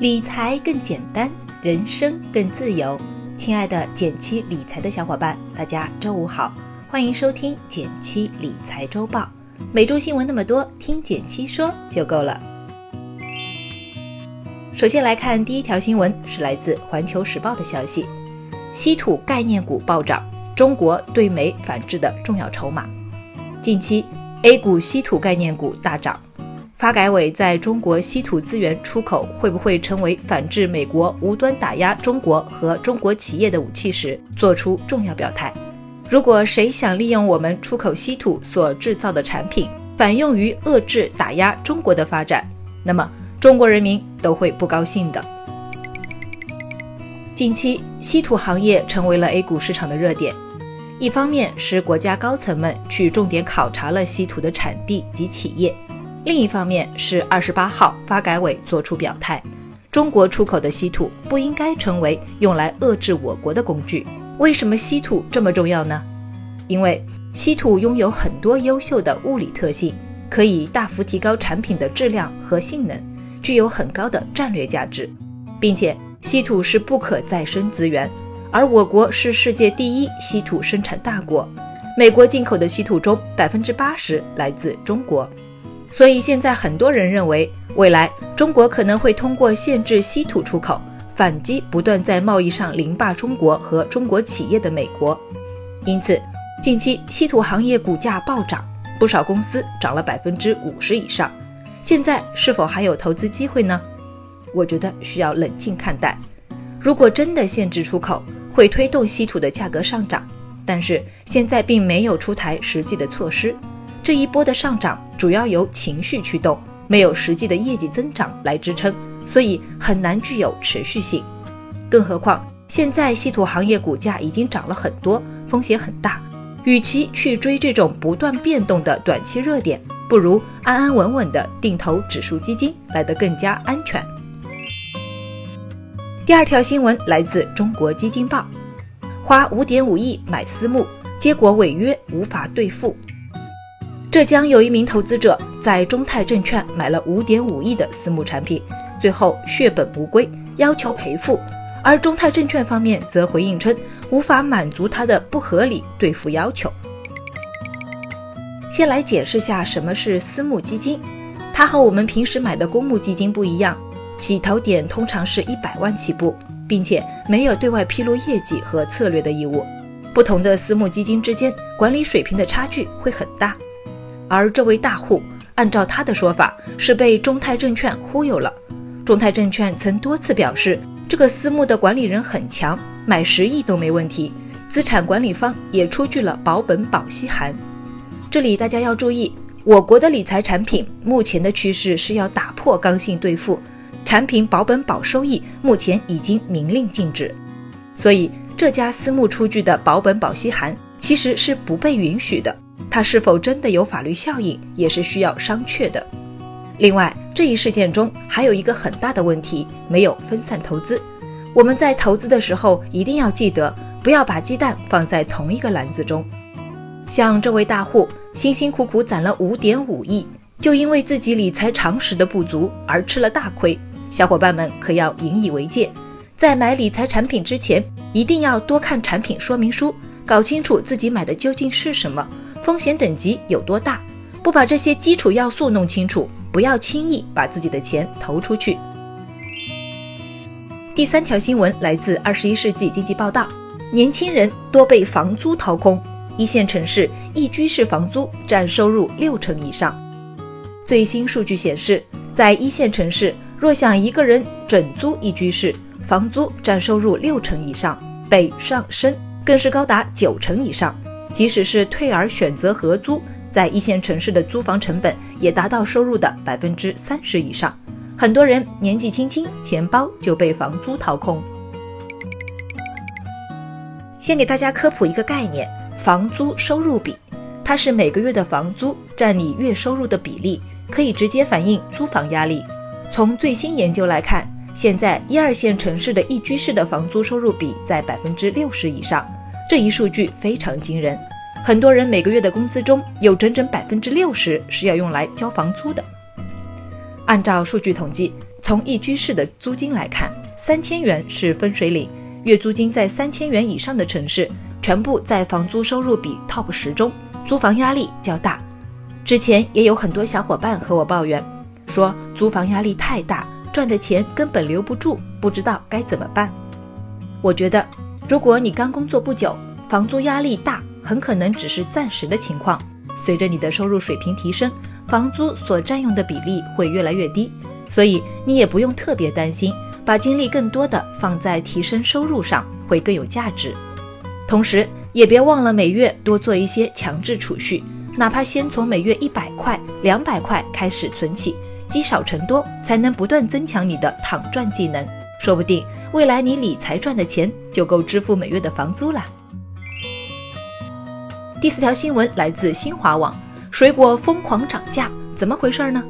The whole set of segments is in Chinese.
理财更简单，人生更自由。亲爱的减七理财的小伙伴，大家周五好，欢迎收听减七理财周报。每周新闻那么多，听减七说就够了。首先来看第一条新闻，是来自环球时报的消息：稀土概念股暴涨，中国对美反制的重要筹码。近期 A 股稀土概念股大涨。发改委在中国稀土资源出口会不会成为反制美国无端打压中国和中国企业的武器时，做出重要表态。如果谁想利用我们出口稀土所制造的产品，反用于遏制打压中国的发展，那么中国人民都会不高兴的。近期，稀土行业成为了 A 股市场的热点。一方面是国家高层们去重点考察了稀土的产地及企业。另一方面是二十八号发改委作出表态，中国出口的稀土不应该成为用来遏制我国的工具。为什么稀土这么重要呢？因为稀土拥有很多优秀的物理特性，可以大幅提高产品的质量和性能，具有很高的战略价值，并且稀土是不可再生资源，而我国是世界第一稀土生产大国，美国进口的稀土中百分之八十来自中国。所以现在很多人认为，未来中国可能会通过限制稀土出口，反击不断在贸易上凌霸中国和中国企业的美国。因此，近期稀土行业股价暴涨，不少公司涨了百分之五十以上。现在是否还有投资机会呢？我觉得需要冷静看待。如果真的限制出口，会推动稀土的价格上涨，但是现在并没有出台实际的措施。这一波的上涨主要由情绪驱动，没有实际的业绩增长来支撑，所以很难具有持续性。更何况现在稀土行业股价已经涨了很多，风险很大。与其去追这种不断变动的短期热点，不如安安稳稳的定投指数基金来得更加安全。第二条新闻来自中国基金报，花五点五亿买私募，结果违约无法兑付。浙江有一名投资者在中泰证券买了五点五亿的私募产品，最后血本无归，要求赔付，而中泰证券方面则回应称无法满足他的不合理兑付要求。先来解释下什么是私募基金，它和我们平时买的公募基金不一样，起投点通常是一百万起步，并且没有对外披露业绩和策略的义务。不同的私募基金之间管理水平的差距会很大。而这位大户，按照他的说法，是被中泰证券忽悠了。中泰证券曾多次表示，这个私募的管理人很强，买十亿都没问题。资产管理方也出具了保本保息函。这里大家要注意，我国的理财产品目前的趋势是要打破刚性兑付，产品保本保收益目前已经明令禁止，所以这家私募出具的保本保息函其实是不被允许的。它是否真的有法律效应，也是需要商榷的。另外，这一事件中还有一个很大的问题，没有分散投资。我们在投资的时候一定要记得，不要把鸡蛋放在同一个篮子中。像这位大户，辛辛苦苦攒了五点五亿，就因为自己理财常识的不足而吃了大亏。小伙伴们可要引以为戒，在买理财产品之前，一定要多看产品说明书，搞清楚自己买的究竟是什么。风险等级有多大？不把这些基础要素弄清楚，不要轻易把自己的钱投出去。第三条新闻来自《二十一世纪经济报道》，年轻人多被房租掏空，一线城市一居室房租占收入六成以上。最新数据显示，在一线城市，若想一个人整租一居室，房租占收入六成以上，北上深更是高达九成以上。即使是退而选择合租，在一线城市的租房成本也达到收入的百分之三十以上。很多人年纪轻轻，钱包就被房租掏空。先给大家科普一个概念：房租收入比，它是每个月的房租占你月收入的比例，可以直接反映租房压力。从最新研究来看，现在一二线城市的一居室的房租收入比在百分之六十以上。这一数据非常惊人，很多人每个月的工资中有整整百分之六十是要用来交房租的。按照数据统计，从一居室的租金来看，三千元是分水岭，月租金在三千元以上的城市，全部在房租收入比 TOP 十中，租房压力较大。之前也有很多小伙伴和我抱怨，说租房压力太大，赚的钱根本留不住，不知道该怎么办。我觉得，如果你刚工作不久，房租压力大，很可能只是暂时的情况。随着你的收入水平提升，房租所占用的比例会越来越低，所以你也不用特别担心，把精力更多的放在提升收入上会更有价值。同时，也别忘了每月多做一些强制储蓄，哪怕先从每月一百块、两百块开始存起，积少成多，才能不断增强你的躺赚技能。说不定未来你理财赚的钱就够支付每月的房租了。第四条新闻来自新华网：水果疯狂涨价，怎么回事呢？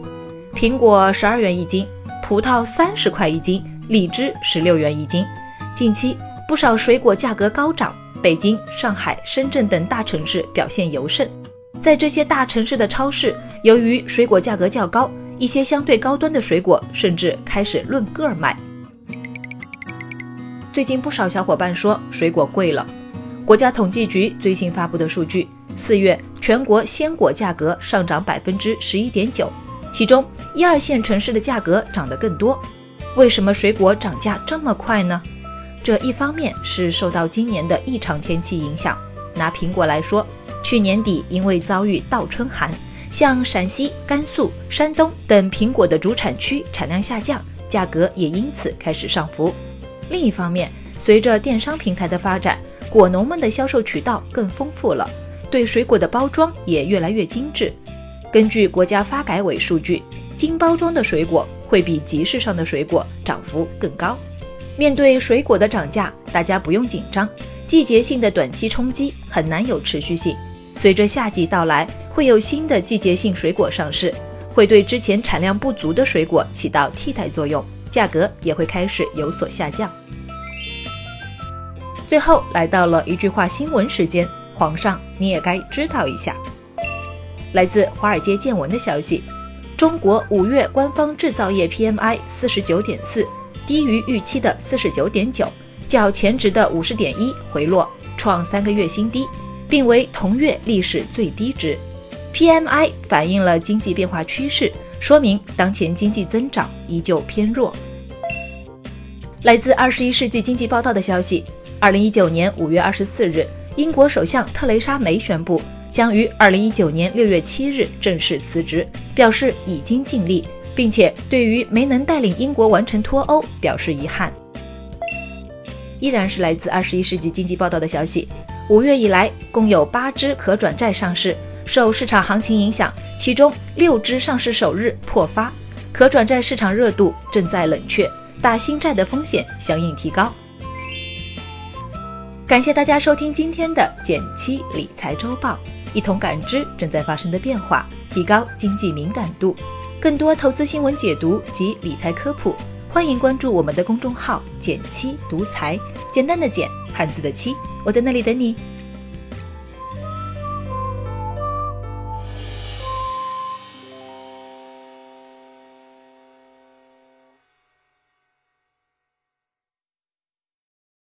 苹果十二元一斤，葡萄三十块一斤，荔枝十六元一斤。近期不少水果价格高涨，北京、上海、深圳等大城市表现尤甚。在这些大城市的超市，由于水果价格较高，一些相对高端的水果甚至开始论个卖。最近不少小伙伴说水果贵了。国家统计局最新发布的数据，四月全国鲜果价格上涨百分之十一点九，其中一二线城市的价格涨得更多。为什么水果涨价这么快呢？这一方面是受到今年的异常天气影响。拿苹果来说，去年底因为遭遇倒春寒，像陕西、甘肃、山东等苹果的主产区产量下降，价格也因此开始上浮。另一方面，随着电商平台的发展，果农们的销售渠道更丰富了，对水果的包装也越来越精致。根据国家发改委数据，精包装的水果会比集市上的水果涨幅更高。面对水果的涨价，大家不用紧张，季节性的短期冲击很难有持续性。随着夏季到来，会有新的季节性水果上市，会对之前产量不足的水果起到替代作用。价格也会开始有所下降。最后来到了一句话新闻时间，皇上你也该知道一下。来自《华尔街见闻》的消息，中国五月官方制造业 PMI 四十九点四，低于预期的四十九点九，较前值的五十点一回落，创三个月新低，并为同月历史最低值。PMI 反映了经济变化趋势。说明当前经济增长依旧偏弱。来自《二十一世纪经济报道》的消息，二零一九年五月二十四日，英国首相特蕾莎梅宣布将于二零一九年六月七日正式辞职，表示已经尽力，并且对于没能带领英国完成脱欧表示遗憾。依然是来自《二十一世纪经济报道》的消息，五月以来共有八只可转债上市。受市场行情影响，其中六只上市首日破发，可转债市场热度正在冷却，打新债的风险相应提高。感谢大家收听今天的减七理财周报，一同感知正在发生的变化，提高经济敏感度。更多投资新闻解读及理财科普，欢迎关注我们的公众号“减七独裁，简单的简，汉字的七，我在那里等你。